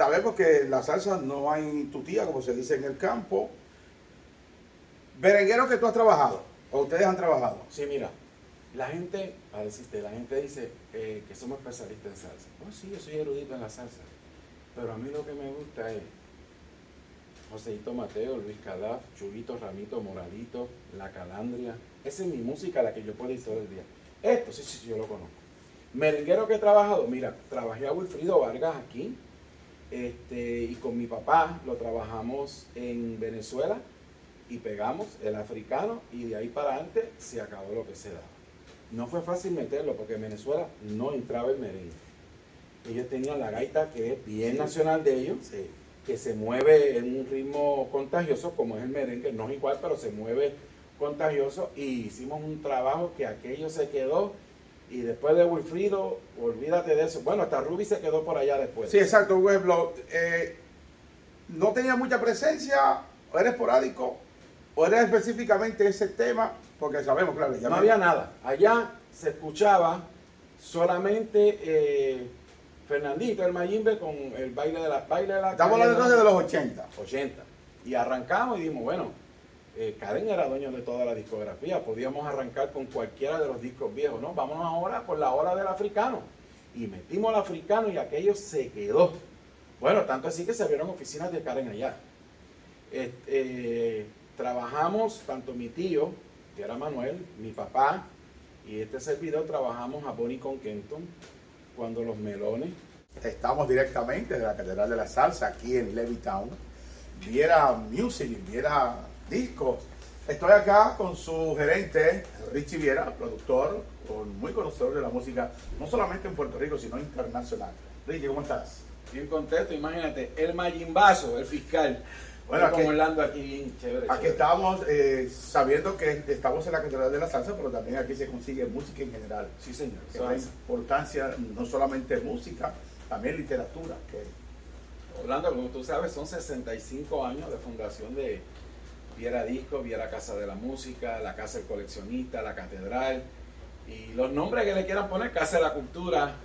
sabemos que la salsa no hay tutía, como se dice en el campo. Berenguero que tú has trabajado, o ustedes han trabajado. Sí, mira, la gente, para decirte, la gente dice eh, que somos especialistas en salsa. Oh, sí, yo soy erudito en la salsa. Pero a mí lo que me gusta es Joseito Mateo, Luis Cadaf, Chubito, Ramito, Moralito, La Calandria. Esa es mi música, la que yo puedo ir todo el día. Esto sí, sí, sí, yo lo conozco. Merenguero que he trabajado, mira, trabajé a Wilfrido Vargas aquí. Este, y con mi papá lo trabajamos en Venezuela y pegamos el africano y de ahí para adelante se acabó lo que se daba. No fue fácil meterlo porque en Venezuela no entraba el merengue. Ellos tenían la gaita que es bien nacional de ellos, que se mueve en un ritmo contagioso como es el merengue, no es igual, pero se mueve contagioso y hicimos un trabajo que aquello se quedó y después de Wilfrido, olvídate de eso. Bueno, hasta Ruby se quedó por allá después. Sí, exacto, Weblo. Eh, no tenía mucha presencia, o era esporádico, o era específicamente ese tema, porque sabemos, claro, ya no había nada. Allá se escuchaba solamente eh, Fernandito, el Mayimbe, con el baile de la baile de la Estamos hablando de los 80. 80. Y arrancamos y dijimos, bueno, eh, Karen era dueño de toda la discografía, podíamos arrancar con cualquiera de los discos viejos, ¿no? Vámonos ahora por la hora del africano. Y metimos al africano y aquello se quedó. Bueno, tanto así que se abrieron oficinas de Karen allá. Eh, trabajamos, tanto mi tío, que era Manuel, mi papá, y este servidor, trabajamos a Bonnie con Kenton, cuando los melones. Estamos directamente de la Catedral de la Salsa, aquí en Levittown. Viera Music, viera discos. Estoy acá con su gerente, Richie Viera, productor, muy conocedor de la música, no solamente en Puerto Rico, sino internacional. Richie, ¿cómo estás? Bien contento, imagínate, el Mayimbazo, el fiscal. Bueno, aquí, Orlando aquí chévere. Aquí estamos eh, sabiendo que estamos en la Catedral de la Salsa, pero también aquí se consigue música en general. Sí, señor. Que la importancia no solamente música, también literatura. Que... Orlando, como tú sabes, son 65 años de fundación de, Viera Disco, Viera Casa de la Música, la Casa del Coleccionista, la Catedral y los nombres que le quieran poner, Casa de la Cultura.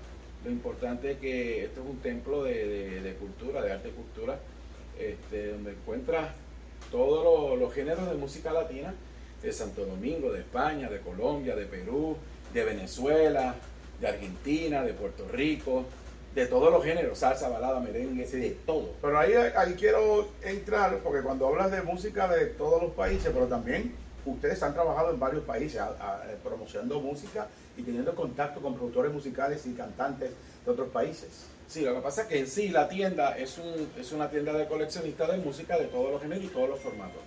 Lo importante es que esto es un templo de, cultura, de arte y cultura, este, donde encuentras todos los, géneros de música latina de Santo Domingo, de España, de Colombia, de Perú, de Venezuela, de Argentina, de Puerto Rico, de todos los géneros, salsa, balada, merengue, de todo. Pero ahí, ahí quiero entrar, porque cuando hablas de música de todos los países, pero también ustedes han trabajado en varios países promocionando música y teniendo contacto con productores musicales y cantantes de otros países. Sí, lo que pasa es que en sí la tienda es, un, es una tienda de coleccionistas de música de todos los géneros y todos los formatos.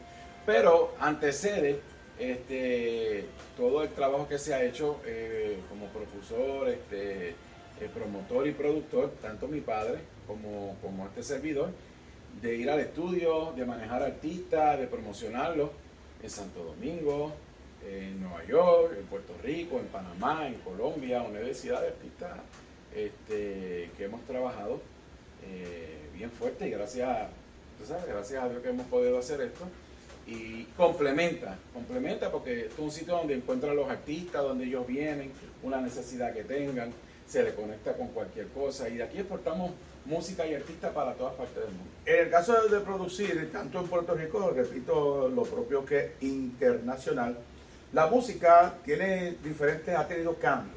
Pero antecede este, todo el trabajo que se ha hecho eh, como propulsor, este, el promotor y productor, tanto mi padre como, como este servidor, de ir al estudio, de manejar artistas, de promocionarlos en Santo Domingo, en Nueva York, en Puerto Rico, en Panamá, en Colombia, universidad de artistas este, que hemos trabajado eh, bien fuerte y gracias, gracias a Dios que hemos podido hacer esto. Y complementa, complementa porque es un sitio donde encuentran los artistas, donde ellos vienen, una necesidad que tengan se le conecta con cualquier cosa y de aquí exportamos música y artistas para todas partes del mundo. En el caso de producir, tanto en Puerto Rico, repito, lo propio que internacional, la música tiene diferentes, ha tenido cambios.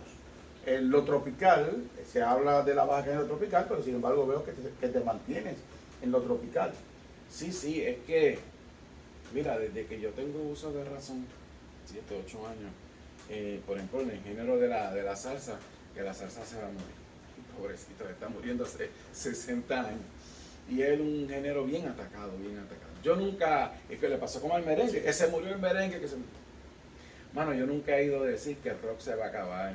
En lo tropical, se habla de la baja en lo tropical, pero sin embargo veo que te, que te mantienes en lo tropical. Sí, sí, es que, mira, desde que yo tengo uso de razón, 7, 8 años, eh, por ejemplo, en el género de la, de la salsa, que la salsa se va a morir. Pobrecito, está muriendo hace 60 años. Y es un género bien atacado, bien atacado. Yo nunca, es que le pasó como al merengue, que se murió el merengue, que se Mano, yo nunca he ido a decir que el rock se va a acabar,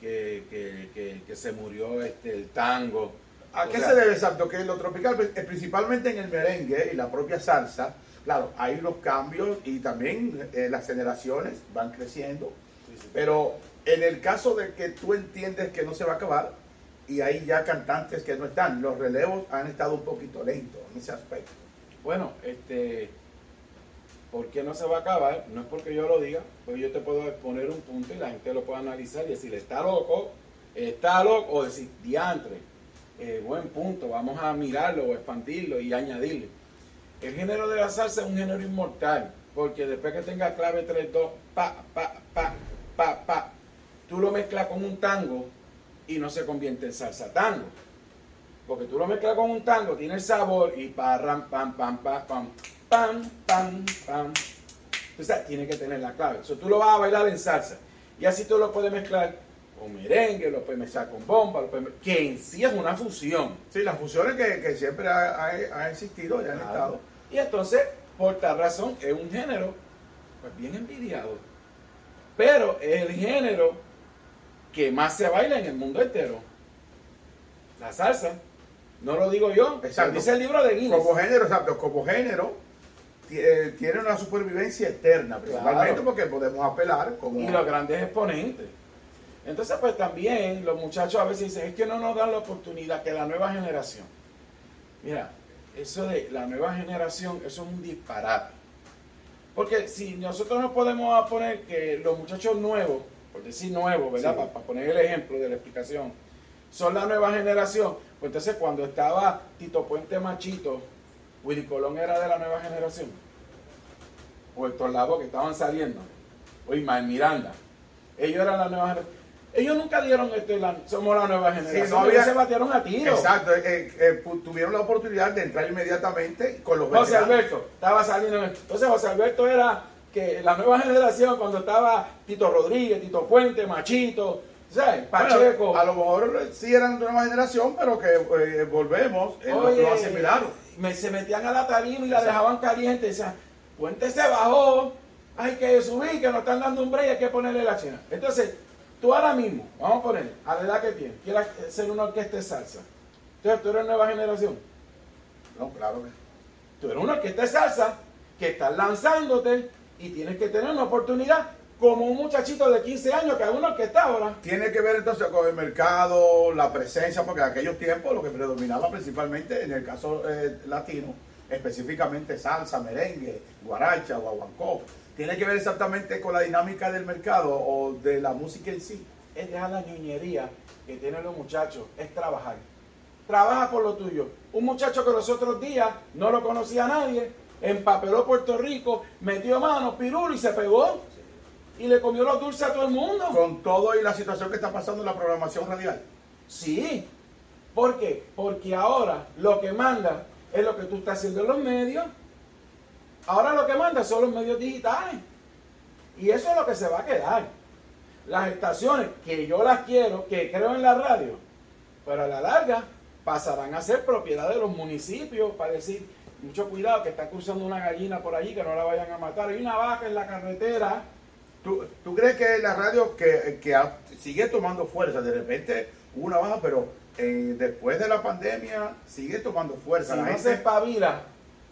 que, que, que, se murió este, el tango. ¿A qué se debe exacto? Que lo tropical, pues, eh, principalmente en el merengue y la propia salsa, claro, hay unos cambios y también eh, las generaciones van creciendo, pero en el caso de que tú entiendes que no se va a acabar, y hay ya cantantes que no están, los relevos han estado un poquito lentos en ese aspecto. Bueno, este, ¿por qué no se va a acabar? No es porque yo lo diga, porque yo te puedo poner un punto y la gente lo puede analizar y decir, está loco, está loco, o decir, diantre, eh, buen punto, vamos a mirarlo o expandirlo y añadirle. El género de la salsa es un género inmortal, porque después que tenga clave 3, 2, pa, pa, pa, pa, pa, tú lo mezclas con un tango y no se convierte en salsa tango. Porque tú lo mezclas con un tango, tiene el sabor y pa, ram, pam, pam, pam, pam, pam, pam, pam. Entonces tiene que tener la clave. Eso tú lo vas a bailar en salsa. Y así tú lo puedes mezclar con merengue, lo puedes mezclar con bomba, lo puedes mezclar- que en sí es una fusión. Sí, las fusiones que, que siempre ha, ha- ha existido y han Claro. estado. Y entonces, por tal razón, es un género pues, bien envidiado. Pero es el género que más se baila en el mundo entero. La salsa. No lo digo yo, dice el libro de Guinness. Como género, exacto, como género, eh, tiene una supervivencia eterna, principalmente Claro. porque podemos apelar como... y los grandes exponentes. Entonces, pues también los muchachos a veces dicen, es que no nos dan la oportunidad que la nueva generación. Mira, eso de la nueva generación, eso es un disparate. Porque si nosotros no podemos poner que los muchachos nuevos, por decir nuevos, ¿verdad? Sí. Para, poner el ejemplo de la explicación, son la nueva generación, pues entonces cuando estaba Tito Puente Machito, Willy Colón era de la nueva generación. O Héctor Lavoe que estaban saliendo. O Ismael Miranda. Ellos eran la nueva generación. Ellos nunca dieron esto, la- somos la nueva generación. no había- Ellos se batieron a tiro. Exacto, eh, eh, eh, tuvieron la oportunidad de entrar inmediatamente con los José veteranos. Alberto estaba saliendo. en- Entonces José Alberto era que la nueva generación cuando estaba Tito Rodríguez, Tito Puente, Machito, ¿sabes? Pacheco. Bueno, a lo mejor sí eran de nueva generación, pero que eh, volvemos, eh, lo- Oye, lo asimilaron. me- se metían a la tarima y la Exacto. dejaban caliente. Decían, Puente se bajó, hay que subir, que nos están dando un break, hay que ponerle la china. Entonces, tú ahora mismo, vamos a poner, a la edad que tienes, quieres ser una orquesta de salsa. Entonces, tú eres nueva generación. No, claro que Tú eres una orquesta de salsa que estás lanzándote y tienes que tener una oportunidad como un muchachito de 15 años que es una orquesta ahora. Tiene que ver entonces con el mercado, la presencia, porque en aquellos tiempos lo que predominaba principalmente en el caso eh, latino, específicamente salsa, merengue, guaracha, guaguancó, tiene que ver exactamente con la dinámica del mercado o de la música en sí. es dejar la ñoñería que tienen los muchachos, es trabajar. Trabaja por lo tuyo. Un muchacho que los otros días no lo conocía a nadie, empapeló Puerto Rico, metió mano, pirulo y se pegó. Y le comió los dulces a todo el mundo. Con todo y la situación que está pasando en la programación radial. Sí. ¿Por qué? Porque ahora lo que manda es lo que tú estás haciendo en los medios. Ahora lo que manda son los medios digitales. Y eso es lo que se va a quedar. Las estaciones, que yo las quiero, que creo en la radio, pero a la larga pasarán a ser propiedad de los municipios para decir, mucho cuidado que está cruzando una gallina por allí, que no la vayan a matar. Hay una vaca en la carretera. ¿Tú, tú crees que la radio que, que sigue tomando fuerza? De repente hubo una baja, pero eh, después de la pandemia sigue tomando fuerza. Si La no gente- se espabila,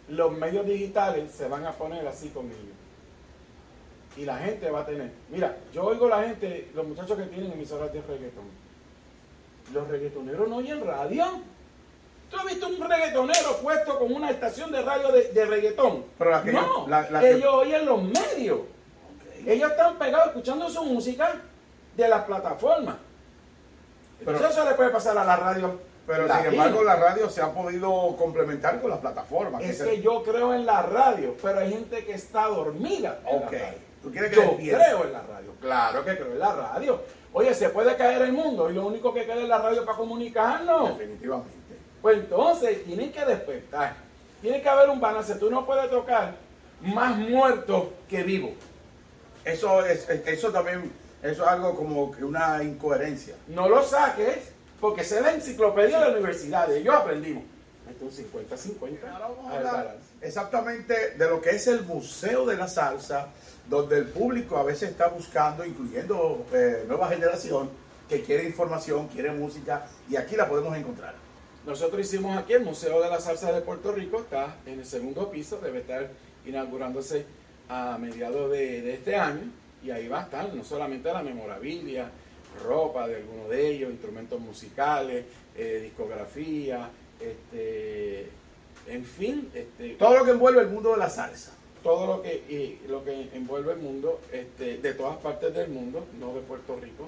los medios digitales se van a poner así con ellos. Y la gente va a tener. Mira, yo oigo la gente, los muchachos que tienen emisoras de reggaetón. Los reggaetoneros no oyen radio. ¿Tú has visto un reggaetonero puesto con una estación de radio de, de reggaetón? Pero la que no, yo- la- la que- ellos oyen los medios. Ellos están pegados escuchando su música de las plataformas. Pero- Entonces eso le puede pasar a la radio. Pero sin embargo la radio se ha podido complementar con las plataformas. Es que yo creo en la radio, pero hay gente que está dormida. en la radio. ¿Tú quieres que Yo creo en la radio, claro que creo en la radio. Oye, se puede caer el mundo y lo único que queda es la radio para comunicarnos. Definitivamente. Pues entonces tienen que despertar. Tiene que haber un balance. Tú no puedes tocar más muertos que vivos. Eso es, eso también, eso es algo como que una incoherencia. No lo saques porque es la enciclopedia de la universidad. Ellos aprendimos. Esto es un 50-50. Ahora vamos a hablar exactamente de lo que es el Museo de la Salsa, donde el público a veces está buscando, incluyendo eh, nueva generación, que quiere información, quiere música, y aquí la podemos encontrar. Nosotros hicimos aquí el Museo de la Salsa de Puerto Rico, está en el segundo piso, debe estar inaugurándose a mediados de, de este año y ahí va a estar no solamente la memorabilia, ropa de algunos de ellos, instrumentos musicales, eh, discografía, este, en fin, este, Todo lo que envuelve el mundo de la salsa. todo lo que, y lo que envuelve el mundo, este, de todas partes del mundo, no de Puerto Rico.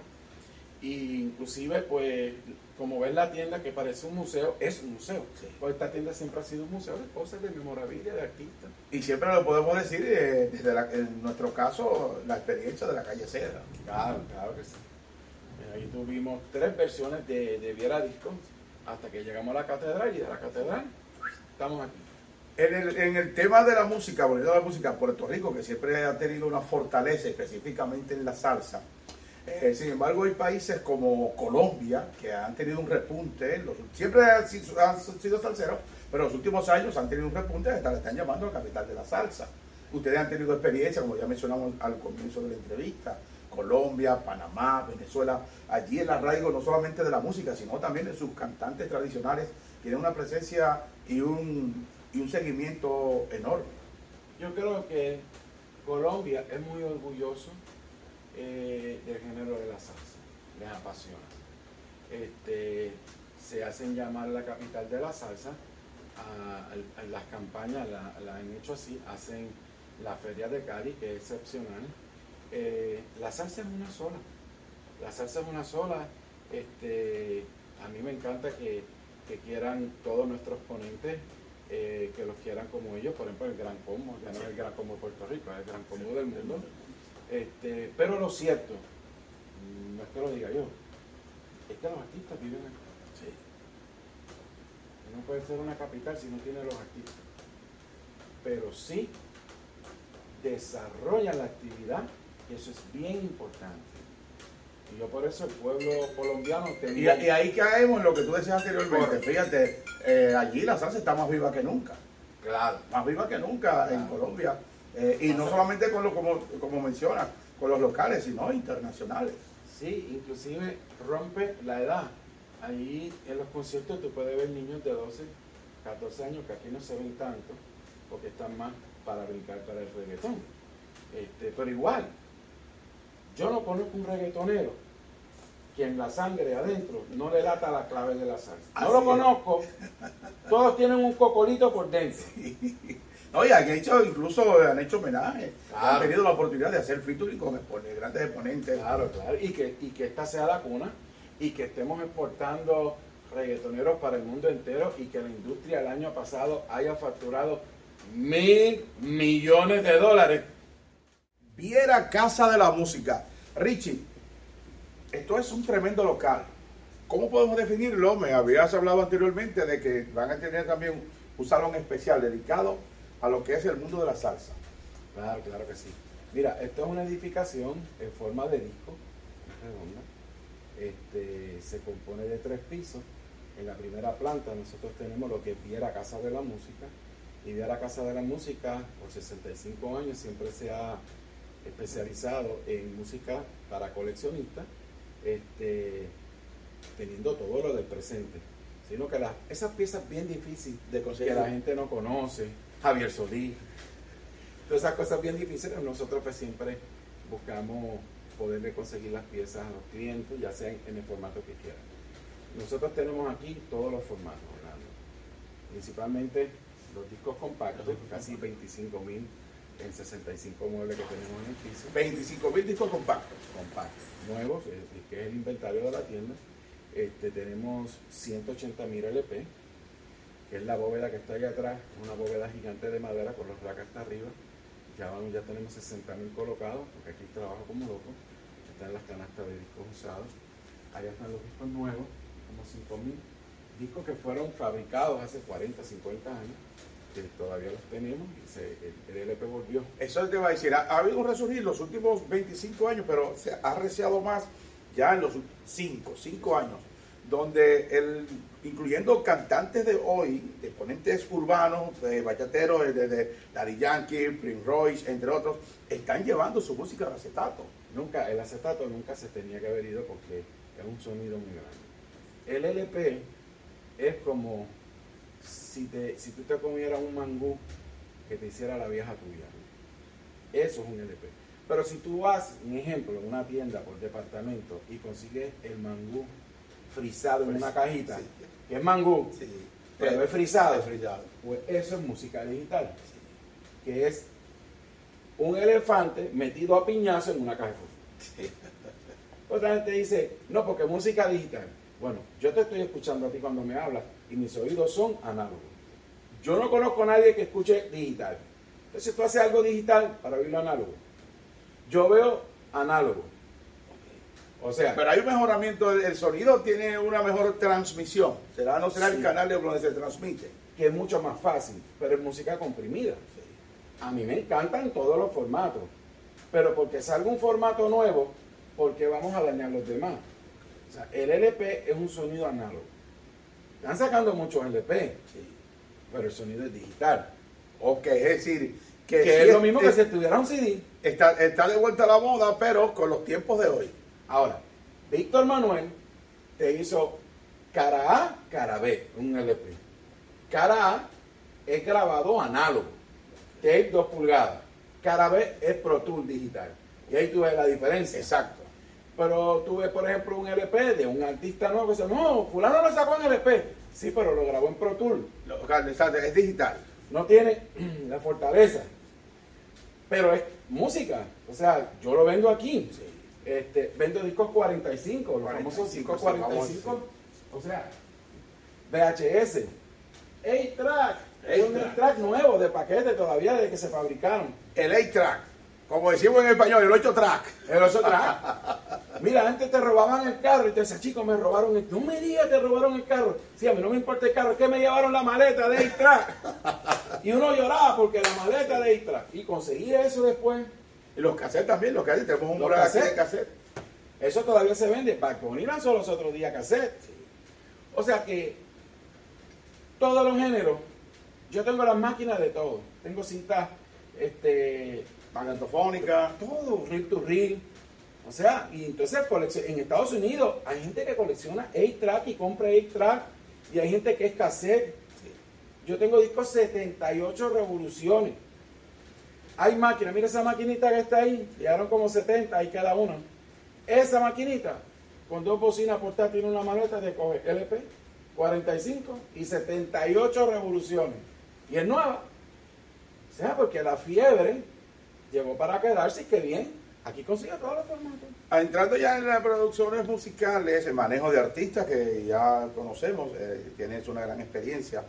Y inclusive, pues, como ves la tienda que parece un museo, es un museo. Pues esta tienda siempre ha sido un museo de cosas, de memorabilia, de artistas. Y siempre lo podemos decir, eh, desde la- en nuestro caso, la experiencia de la calle Cedra. Claro, claro que sí. Eh, Ahí tuvimos tres versiones de, de Viera Discos hasta que llegamos a la catedral y de la catedral estamos aquí. En el, en el tema de la música, volviendo a la música, Puerto Rico, que siempre ha tenido una fortaleza específicamente en la salsa. Eh, sin embargo, hay países como Colombia que han tenido un repunte, siempre han sido salseros, pero en los últimos años han tenido un repunte, hasta le están llamando la capital de la salsa. Ustedes han tenido experiencia, como ya mencionamos al comienzo de la entrevista, Colombia, Panamá, Venezuela, allí el arraigo no solamente de la música, sino también de sus cantantes tradicionales, tienen una presencia y un, y un seguimiento enorme. Yo creo que Colombia es muy orgulloso eh, del género de la salsa, les apasiona. Este, se hacen llamar la capital de la salsa, las campañas la, han hecho así, hacen la feria de Cali, que es excepcional. Eh, la salsa es una sola, la salsa es una sola. Este, a mí me encanta que, que quieran todos nuestros ponentes eh, que los quieran como ellos, por ejemplo el Gran Combo, ya no es el Gran Combo de Puerto Rico, es el Gran Combo del mundo. Este, pero lo cierto, mm, no es que lo diga yo, es que los artistas viven aquí. No puede ser una capital si no tiene los artistas. Pero sí desarrollan la actividad, y eso es bien importante. Y yo por eso el pueblo colombiano Y, tengo- y ahí caemos en lo que tú decías anteriormente. Fíjate, eh, allí la salsa está más viva que nunca. Claro. Más viva que nunca en. Colombia. Eh, y no solamente con los, como, como mencionas, con los locales, sino internacionales. Sí, inclusive rompe la edad. Ahí en los conciertos tú puedes ver niños de 12, 14 años que aquí no se ven tanto porque están más para brincar para el reggaetón. Este, pero igual, yo no conozco un reggaetonero que en la sangre adentro no le lata la clave de la salsa. No Así lo es. conozco. Todos tienen un cocolito por dentro. Oye, han hecho, incluso han hecho homenaje. Claro. Han tenido la oportunidad de hacer featuring con grandes exponentes. Claro, claro. Y que, y que esta sea la cuna y que estemos exportando reggaetoneros para el mundo entero y que la industria el año pasado haya facturado mil millones de dólares. Viera Casa de la Música. Richie, esto es un tremendo local. ¿Cómo podemos definirlo? Me habías hablado anteriormente de que van a tener también un salón especial dedicado a lo que es el mundo de la salsa. Claro, claro que sí. Mira, esto es una edificación en forma de disco, redonda. Este, se compone de tres pisos. En la primera planta nosotros tenemos lo que es Viera Casa de la Música. Y Viera Casa de la Música, por 65 años, siempre se ha especializado en música para coleccionistas, este, teniendo todo lo del presente. Sino que las, esas piezas bien difíciles De que conseguir. la gente no conoce, Javier Solís, todas esas cosas bien difíciles, nosotros pues siempre buscamos poderle conseguir las piezas a los clientes, ya sea en, el formato que quieran. Nosotros tenemos aquí todos los formatos, Orlando. principalmente los discos compactos, casi 25 mil en 65 muebles que tenemos en el piso, 25 mil discos compactos. compactos, nuevos, decir, que es el inventario de la tienda. Este, tenemos 180 mil LP, es la bóveda que está ahí atrás, una bóveda gigante de madera con los racks hasta arriba. Ya, vamos, ya tenemos 60 mil colocados, porque aquí trabajo como loco. Están las canastas de discos usados. Allá están los discos nuevos, como 5 mil. Discos que fueron fabricados hace 40, 50 años, que todavía los tenemos el, LP volvió. Eso te va a decir, ha, ha habido un resurgir los últimos 25 años, pero se ha arreciado más ya en los 5, 5 años, donde el, incluyendo cantantes de hoy, de ponentes urbanos, de bachateros, de, de, Daddy Yankee, Prince Royce, entre otros, están llevando su música al acetato. Nunca, el acetato nunca se tenía que haber ido porque es un sonido muy grande. El LP es como si, te, si tú te comieras un mangú que te hiciera la vieja tuya. Eso es un LP. Pero si tú vas, un ejemplo, en una tienda por departamento y consigues el mangú frisado en una cajita, Sí. que es mangú, Sí. pero es frisado, Es frisado. pues eso es música digital, que es un elefante metido a piñazo en una caja de fútbol. Otra gente dice, no, porque música digital. Bueno, yo te estoy escuchando a ti cuando me hablas y mis oídos son análogos. Yo no conozco a nadie que escuche digital. Entonces tú haces algo digital para oírlo análogo. Yo veo análogo. O sea, Pero hay un mejoramiento, el sonido tiene una mejor transmisión. ¿Será no será Sí. el canal de donde se transmite? que es mucho más fácil, pero es música comprimida. A mí me encantan todos los formatos, pero porque salga un formato nuevo, porque vamos a dañar los demás. O sea, el LP es un sonido análogo. Están sacando muchos LP, pero el sonido es digital. Ok, es decir, que, Que sí es lo mismo que si tuviera un CD. está, está de vuelta a la moda, pero con los tiempos de hoy. Ahora, Víctor Manuel te hizo cara A, cara B, un LP. Cara A es grabado análogo, tape 2 pulgadas. Cara B es Pro Tool digital. Y ahí tú ves la diferencia. Exacto. Pero tú ves, por ejemplo, un LP de un artista nuevo que dice, no, fulano lo sacó en LP. Sí, pero lo grabó en Pro Tool. Exacto, Es digital. No tiene la fortaleza. Pero es música. O sea, yo lo vendo aquí. Este, vendo discos 45, los 45, famosos discos sí, vamos, 45. O sea, VHS, 8-track, es un 8-track. track nuevo de paquete todavía desde que se fabricaron. El 8-track. Como decimos en español, el 8-track. El 8 track. Mira, antes te robaban el carro y te decían, chico, me robaron el... No me digas, te robaron el carro. Sí, a mí no me importa el carro, es que me llevaron la maleta de 8-track. Y uno lloraba porque la maleta de 8-track. Y conseguí eso después. Y los cassettes también, los cassettes. Tenemos un mural aquí de cassette. Eso todavía se vende. Back Bunny lanzó los otros días cassette. O sea que todos los géneros, yo tengo las máquinas de todo. Tengo cintas, este, Magnetofónica. todo, reel to reel. O sea, y entonces en Estados Unidos hay gente que colecciona 8-track y compra 8-track y hay gente que es cassette. Yo tengo discos 78 revoluciones. Hay máquinas, mira esa maquinita que está ahí, llegaron como 70 ahí cada una. Esa maquinita, con dos bocinas y una maleta, te coge LP, 45 y 78 revoluciones. Y es nueva. O sea, porque la fiebre llegó para quedarse y que bien. Aquí consigue todos los formatos. Ah, Entrando ya en las producciones musicales, el manejo de artistas que ya conocemos, eh, tienes una gran experiencia.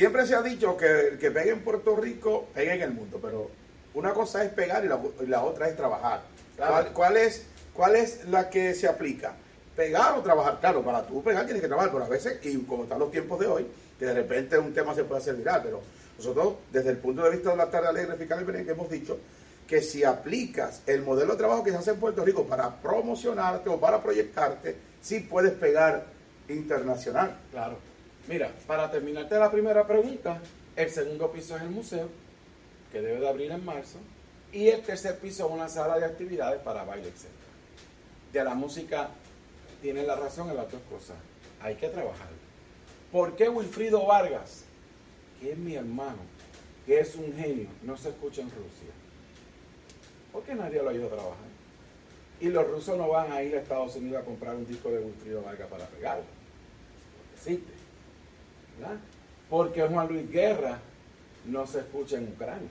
Siempre se ha dicho que el que pegue en Puerto Rico, pegue en el mundo, pero una cosa es pegar y la, y la otra es trabajar. Claro. ¿Cuál, cuál es, ¿Cuál es la que se aplica? ¿Pegar o trabajar? Claro, para tú pegar tienes que trabajar, pero a veces, y como están los tiempos de hoy, que de repente un tema se puede hacer viral, pero nosotros, desde el punto de vista de la tarde alegre fiscal y merengue, hemos dicho que si aplicas el modelo de trabajo que se hace en Puerto Rico para promocionarte o para proyectarte, sí puedes pegar internacional. Claro. Mira, para terminarte la primera pregunta, el segundo piso es el museo, que debe de abrir en marzo, y el tercer piso es una sala de actividades para baile, etc. De la música tiene la razón en las dos cosas. Hay que trabajar. ¿Por qué Wilfrido Vargas, que es mi hermano, que es un genio, no se escucha en Rusia? Porque nadie lo ayuda a trabajar. Y los rusos no van a ir a Estados Unidos a comprar un disco de Wilfrido Vargas para pegarlo. Porque existe. ¿Verdad? Porque Juan Luis Guerra no se escucha en Ucrania.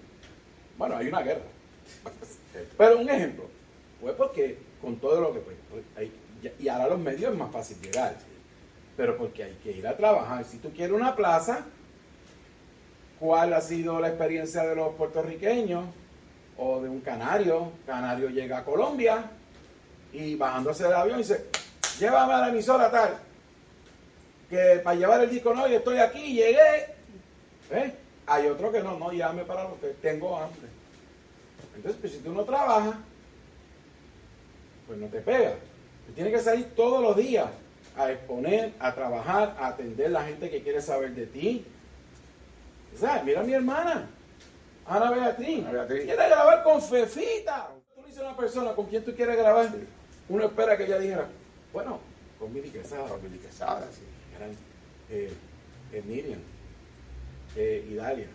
Bueno, hay una guerra. Pero un ejemplo, pues porque con todo lo que... pues, pues, hay- y ahora los medios es más fácil llegar. Pero porque hay que ir a trabajar. Si tú quieres una plaza, ¿cuál ha sido la experiencia de los puertorriqueños o de un canario? Canario llega a Colombia y bajándose del avión dice, llévame a la emisora tal que para llevar el disco, no, yo estoy aquí, llegué. ¿Eh? Hay otro que no, no, llame para lo que tengo hambre. Entonces, pues si tú no trabajas, pues no te pega. Tú tienes que salir todos los días a exponer, a trabajar, a atender a la gente que quiere saber de ti. ¿Sabes? Mira a mi hermana, Ana Beatriz. Ana Beatriz. Quiere grabar con Fefita. Tú le dices a una persona con quien tú quieres grabar, uno espera que ella dijera, bueno, con Mili Quesada, Con Billy Quesada, sí. Eran eh, eh, Miriam, eh, Idalia,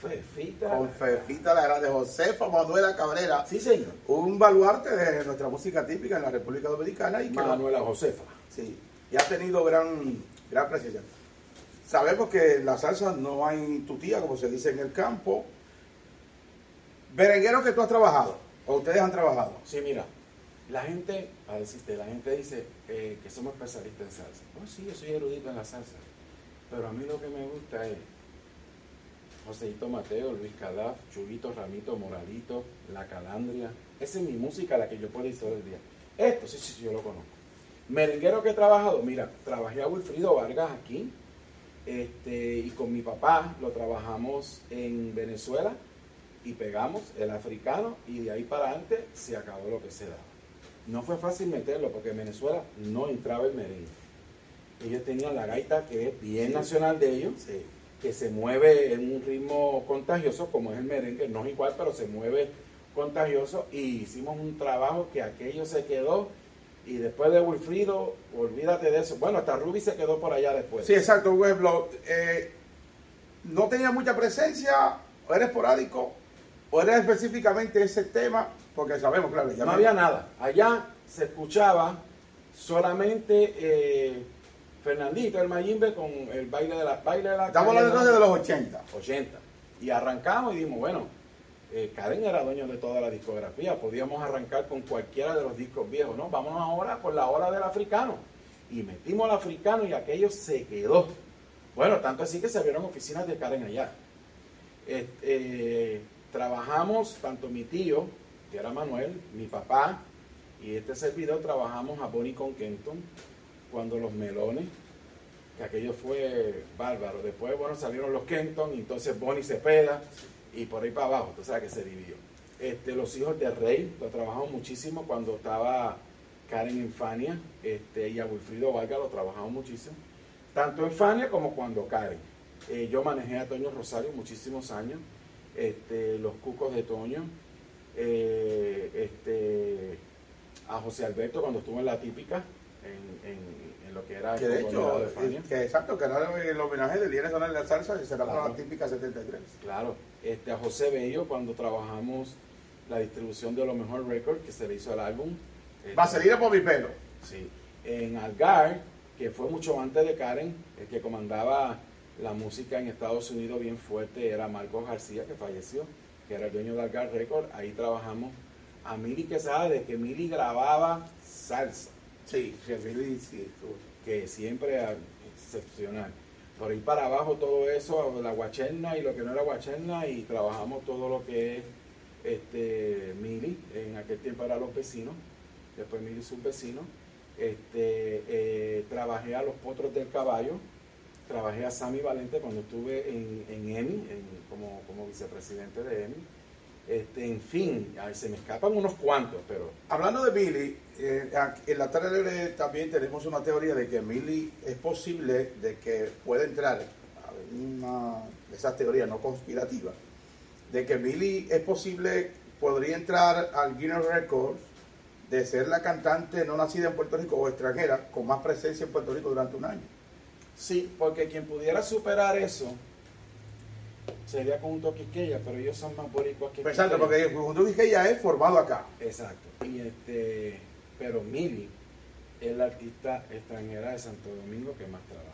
Fefita. Con Fefita la Grande, Josefa Manuela Cabrera, Sí, señor. un baluarte de nuestra música típica en la República Dominicana y que Manuela Josefa. Sí, y ha tenido gran, gran presencia. Sabemos que en la salsa no hay tutía, como se dice en el campo. Berengueros que tú has trabajado, o ustedes han trabajado. Sí, mira, la gente, a decirte, la gente dice eh, que somos especialistas en salsa. Oh, sí, yo soy erudito en la salsa. Pero a mí lo que me gusta es Joseito Mateo, Luis Cadaf, Chubito, Ramito, Moralito, La Calandria. Esa es mi música, la que yo puedo ir todo el día. Esto sí, sí, sí, yo lo conozco. Merenguero que he trabajado, mira, trabajé a Wilfrido Vargas aquí, este, y con mi papá lo trabajamos en Venezuela y pegamos el africano y de ahí para adelante se acabó lo que se daba. No fue fácil meterlo porque en Venezuela no entraba el merengue. Ellos tenían la gaita que es bien nacional de ellos, que se mueve en un ritmo contagioso como es el merengue, no es igual, pero se mueve contagioso y hicimos un trabajo que aquello se quedó y después de Wilfrido, olvídate de eso. Bueno, hasta Ruby se quedó por allá después. Sí, exacto, Weblo. Eh, no tenía mucha presencia, o era esporádico, o era específicamente ese tema, porque sabemos, claro, ya no había nada. Allá se escuchaba solamente eh, Fernandito, el Mayimbe, con el baile de la baile de la Estamos hablando de los 80. 80. Y arrancamos y dijimos, bueno, eh, Karen era dueño de toda la discografía, podíamos arrancar con cualquiera de los discos viejos, ¿no? Vámonos ahora con la hora del africano. Y metimos al africano y aquello se quedó. Bueno, tanto así que se abrieron oficinas de Karen allá. Eh, trabajamos, tanto mi tío, era Manuel, mi papá, y este servidor, trabajamos a Bonnie con Kenton, cuando los melones, que aquello fue bárbaro. Después, bueno, salieron los Kenton, entonces Bonnie se peda, y por ahí para abajo, tú sabes que se dividió. Este, los hijos de Rey, lo trabajamos muchísimo cuando estaba Karen en Fania, este, y a Wilfrido Vargas lo trabajamos muchísimo, tanto en Fania como cuando Karen. Eh, yo manejé a Toño Rosario muchísimos años, este, los Cucos de Toño, eh, este, a José Alberto cuando estuvo en la típica, en, lo que era que de hecho, que exacto, que era el homenaje del Día Nacional de la Salsa, que será la típica 73. Claro, este, a José Bello cuando trabajamos la distribución de lo mejor record que se le hizo al álbum. Vaselina por mi pelo. Sí. En Algar, que fue mucho antes de Karen, el que comandaba la música en Estados Unidos bien fuerte era Marcos García, que falleció, que era el dueño de Algar Record. Ahí trabajamos a Mili Quesada, de que Mili grababa salsa. Sí, Mili, sí, que siempre excepcional por ahí para abajo todo eso, la guacherna y lo que no era guacherna, y trabajamos todo lo que es este, Mili, en aquel tiempo era los vecinos, después Mili sus vecinos. Este, eh, trabajé a los potros del caballo, trabajé a Sammy Valente cuando estuve en, en EMI, como, como vicepresidente de EMI este, en fin, se me escapan unos cuantos, pero... Hablando de Billy, eh, en la tarde también tenemos una teoría de que Billy es posible de que pueda entrar, una esa teoría no conspirativa, de que Billy es posible, podría entrar al Guinness Records de ser la cantante no nacida en Puerto Rico o extranjera con más presencia en Puerto Rico durante un año. Sí, porque quien pudiera superar eso sería con un Quisqueya, pero ellos son más boricuas que Exacto, porque Conjunto Quisqueya es formado acá. Exacto. Y este, pero Mili es la artista extranjera de Santo Domingo que más trabaja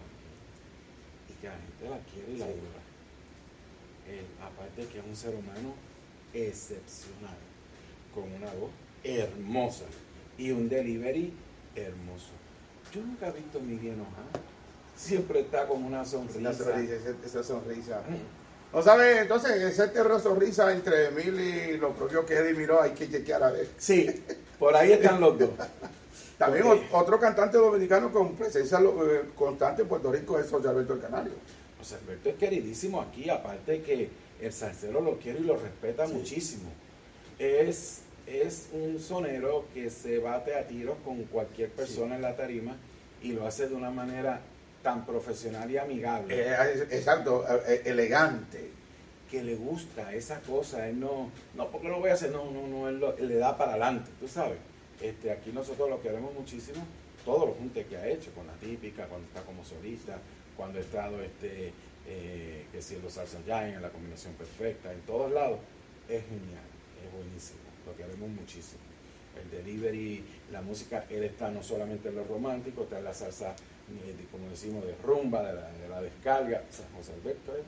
y que la gente la quiere y la adora. aparte que es un ser humano excepcional, con una voz hermosa y un delivery hermoso. Yo nunca he visto a Mili enojada. Siempre está con una sonrisa. esa sonrisa. Mm. ¿No sabe? Entonces, ese terror sonrisa entre Emil y lo propio que Eddie miró, hay que chequear a ver. Sí, por ahí están los dos. También otro cantante dominicano con presencia eh, constante en Puerto Rico es José Alberto el Canario. José Alberto es queridísimo aquí, aparte que el salsero lo quiere y lo respeta muchísimo. Es, es un sonero que se bate a tiros con cualquier persona en la tarima y lo hace de una manera tan profesional y amigable. Eh, exacto, eh, elegante. Que le gusta esa cosa, él no, no, porque lo voy a hacer, no, no, no, él, le da para adelante, tú sabes. Este, aquí nosotros lo queremos muchísimo, todos los juntes que ha hecho, con la típica, cuando está como solista, cuando ha estado, este, eh, que si los Salsa en la combinación perfecta, en todos lados, es genial, es buenísimo, lo queremos muchísimo. El delivery, la música, él está no solamente en lo romántico, está en la salsa como decimos, de rumba, de la, descarga, José Alberto. ¿eh?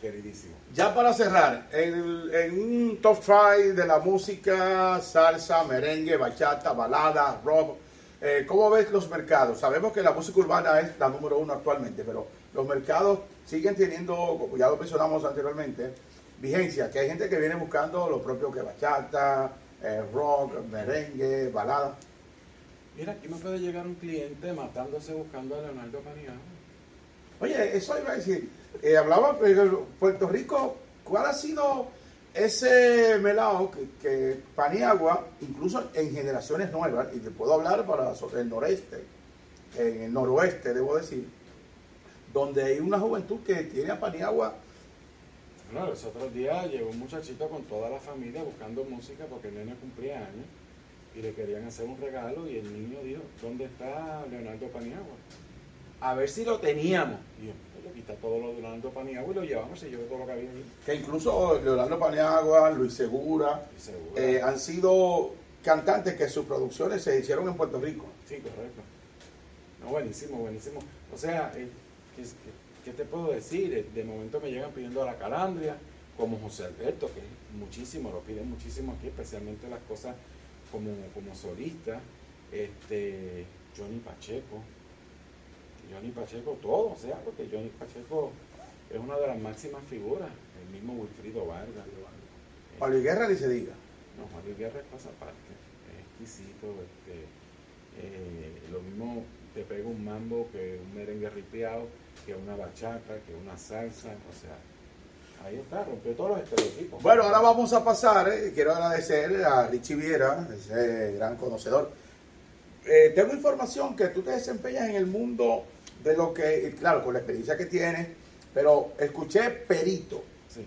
queridísimo. Ya para cerrar, en, en un top 5 de la música, salsa, merengue, bachata, balada, rock, eh, ¿cómo ves los mercados? Sabemos que la música urbana es la número uno actualmente, pero los mercados siguen teniendo, como ya lo mencionamos anteriormente, vigencia, que hay gente que viene buscando lo propio que bachata, eh, rock, merengue, balada. Mira, aquí me puede llegar un cliente matándose buscando a Leonardo Paniagua. Oye, eso iba a decir, eh, hablaba pero Puerto Rico, ¿cuál ha sido ese melao que, que Paniagua, incluso en generaciones nuevas, y te puedo hablar para sobre el noreste, en el noroeste, debo decir, donde hay una juventud que tiene a Paniagua Bueno, los otros días llegó un muchachito con toda la familia buscando música porque el nene cumplía años y le querían hacer un regalo y el niño dijo, ¿dónde está Leonardo Paniagua? A ver si lo teníamos. Y yo, "Pues, le quita todo lo de Leonardo Paniagua y lo llevamos, se llevó todo lo que había ahí. que incluso Leonardo Paniagua, Luis Segura, eh, han sido cantantes que sus producciones se hicieron en Puerto Rico. Sí, correcto. No, buenísimo, buenísimo. O sea, eh, ¿qué, qué- qué te puedo decir? Eh, De momento me llegan pidiendo a la calandria, como José Alberto, que muchísimo, lo piden muchísimo aquí, especialmente las cosas como, como solista. Este, Johnny Pacheco. Johnny Pacheco, todo, o sea, porque Johnny Pacheco es una de las máximas figuras. El mismo Wilfrido Vargas. Pablo Guerra ni se diga. No, Juan Luis Guerra es cosa aparte, es exquisito. Este, eh, lo mismo te pega un mambo que un merengue ripiado, que una bachata, que una salsa, o sea, ahí está, rompió todos los estereotipos. Bueno, ahora vamos a pasar, eh, quiero agradecer a Richie Viera, ese gran conocedor. Eh, tengo información que tú te desempeñas en el mundo de lo que, claro, con la experiencia que tienes, pero escuché perito. Sí.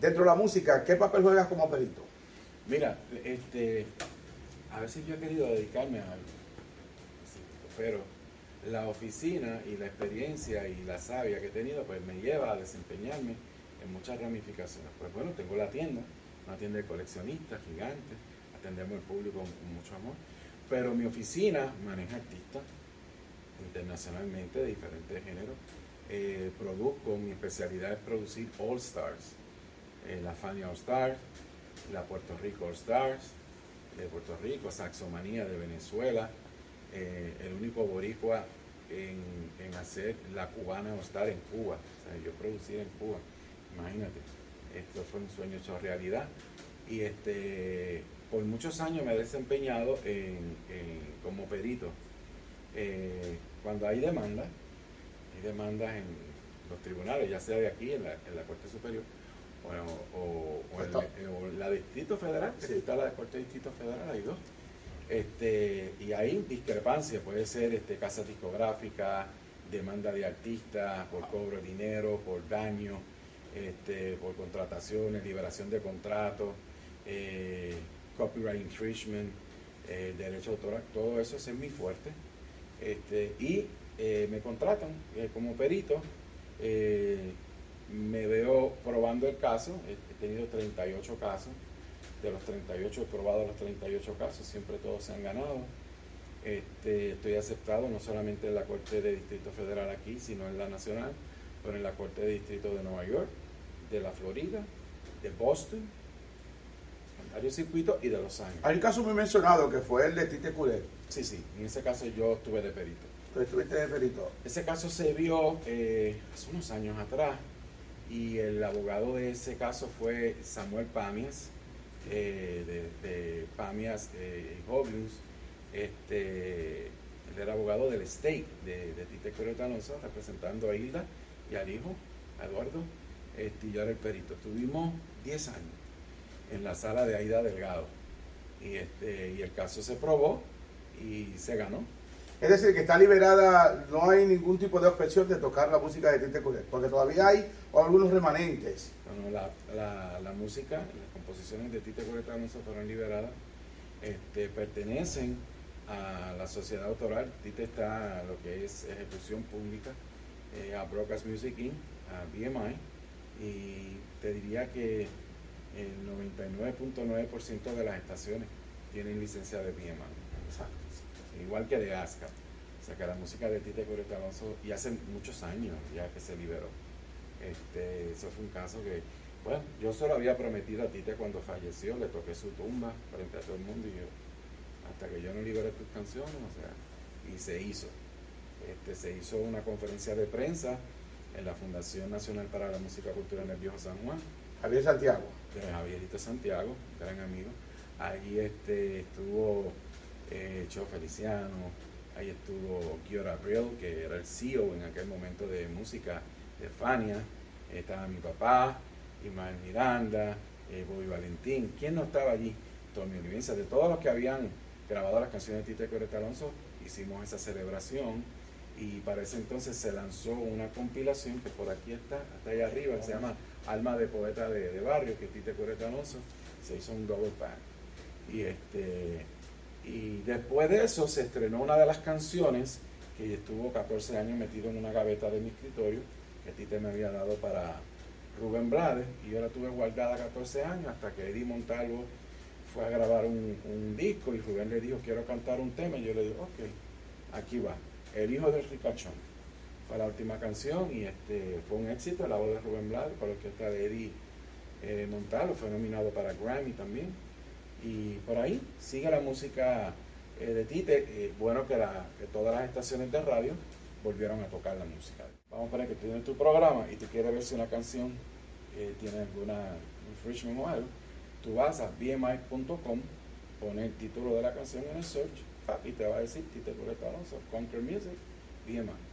Dentro de la música, ¿qué papel juegas como perito? Mira, este, a veces yo he querido dedicarme a algo, pero la oficina y la experiencia y la savia que he tenido, pues me lleva a desempeñarme en muchas ramificaciones. Pues bueno, tengo la tienda, una tienda de coleccionistas gigante, atendemos al público con, mucho amor, pero mi oficina maneja artistas internacionalmente de diferentes géneros. Eh, produzco, mi especialidad es producir All Stars, eh, la Fania All Stars, la Puerto Rico All Stars de Puerto Rico, Saxomanía de Venezuela, eh, el único boricua en, hacer la cubana All Star en Cuba, yo producir en Cuba, imagínate, esto fue un sueño hecho realidad y este por muchos años me he desempeñado en, en- como perito. Eh, cuando hay demanda, hay demandas en los tribunales, ya sea de aquí, en la, en la Corte Superior, o, o- o en Está- la- o en la Distrito Federal, Sí. está la Corte de Distrito Federal, hay dos. Este, y hay discrepancia, puede ser este, casa discográfica, demanda de artistas por cobro de dinero, por daño, este, por contrataciones, liberación de contratos, eh, copyright infringement, eh, derecho autoral, todo eso es muy fuerte. Este, y eh, me contratan eh, como perito, me veo probando el caso, he tenido 38 casos, de los 38 he probado los 38 casos, siempre todos se han ganado. Este, estoy aceptado no solamente en la Corte de Distrito Federal aquí, sino en la Nacional, pero en la Corte de Distrito de Nueva York, de la Florida, de Boston, varios circuitos y de Los Ángeles. Hay un caso muy mencionado que fue el de Tite Culé. Sí, sí, en ese caso yo estuve de perito. Tú estuviste de perito. Ese caso se vio eh, hace unos años atrás y el abogado de ese caso fue Samuel Pamias, eh, de, de Pamias eh. Este, él era abogado del state de, de Tite Alonso, representando a Hilda y al hijo, a Eduardo, este, yo era el perito. Tuvimos 10 años en la sala de Aida Delgado y, este, y el caso se probó y se ganó. Es decir, que está liberada, no hay ningún tipo de objeción de tocar la música de Tite Culé, porque todavía hay algunos remanentes. Bueno, la, la, la música, las composiciones de Tite Correa Alonso fueron liberadas, este, pertenecen a la sociedad autoral. Tite está lo que es ejecución pública, eh, a Broadcast Music Inc., a BMI, y te diría que el 99.9% de las estaciones tienen licencia de BMI. Igual que de ASCAP. O sea que la música de Tite Correa Alonso, y hace muchos años ya que se liberó. Este, eso fue un caso que, bueno, yo se lo había prometido a Tite cuando falleció, le toqué su tumba frente a todo el mundo y yo, hasta que yo no liberé tus canciones, o sea, y se hizo. Este, se hizo una conferencia de prensa en la Fundación Nacional para la Música Cultural en el Viejo San Juan. Javier Santiago. De Javierito Santiago, gran amigo. Allí este, estuvo eh, Cho Feliciano, ahí estuvo Kiora Abril, que era el CEO en aquel momento de música de Fania, estaba mi papá, Ismael Miranda, eh, Bobby Valentín, ¿quién no estaba allí? Tommy Olivencia, de todos los que habían grabado las canciones de Tite Coreta Alonso, hicimos esa celebración y para ese entonces se lanzó una compilación que por aquí está, hasta allá arriba, que se llama Alma de Poeta de, Barrio, que Tite Coreta Alonso, se hizo un double pack. Y, este, y después de eso se estrenó una de las canciones que estuvo 14 años metido en una gaveta de mi escritorio, que Tite me había dado para Rubén Blades, y yo la tuve guardada 14 años hasta que Eddie Montalvo fue a grabar un, un, disco y Rubén le dijo, quiero cantar un tema, y yo le digo, ok, aquí va, El hijo del ricachón. Fue la última canción y este fue un éxito, la voz de Rubén Blades, con la orquesta de Eddie eh, Montalvo, fue nominado para Grammy también. Y por ahí sigue la música eh, de Tite, eh, bueno que todas las estaciones de radio volvieron a tocar la música. Vamos a poner que tú tienes tu programa y tú quieres ver si una canción eh, tiene alguna infringement o algo, tú vas a bmi.com, pones el título de la canción en el search y te va a decir Tite Alonso, Conquer Music, BMI.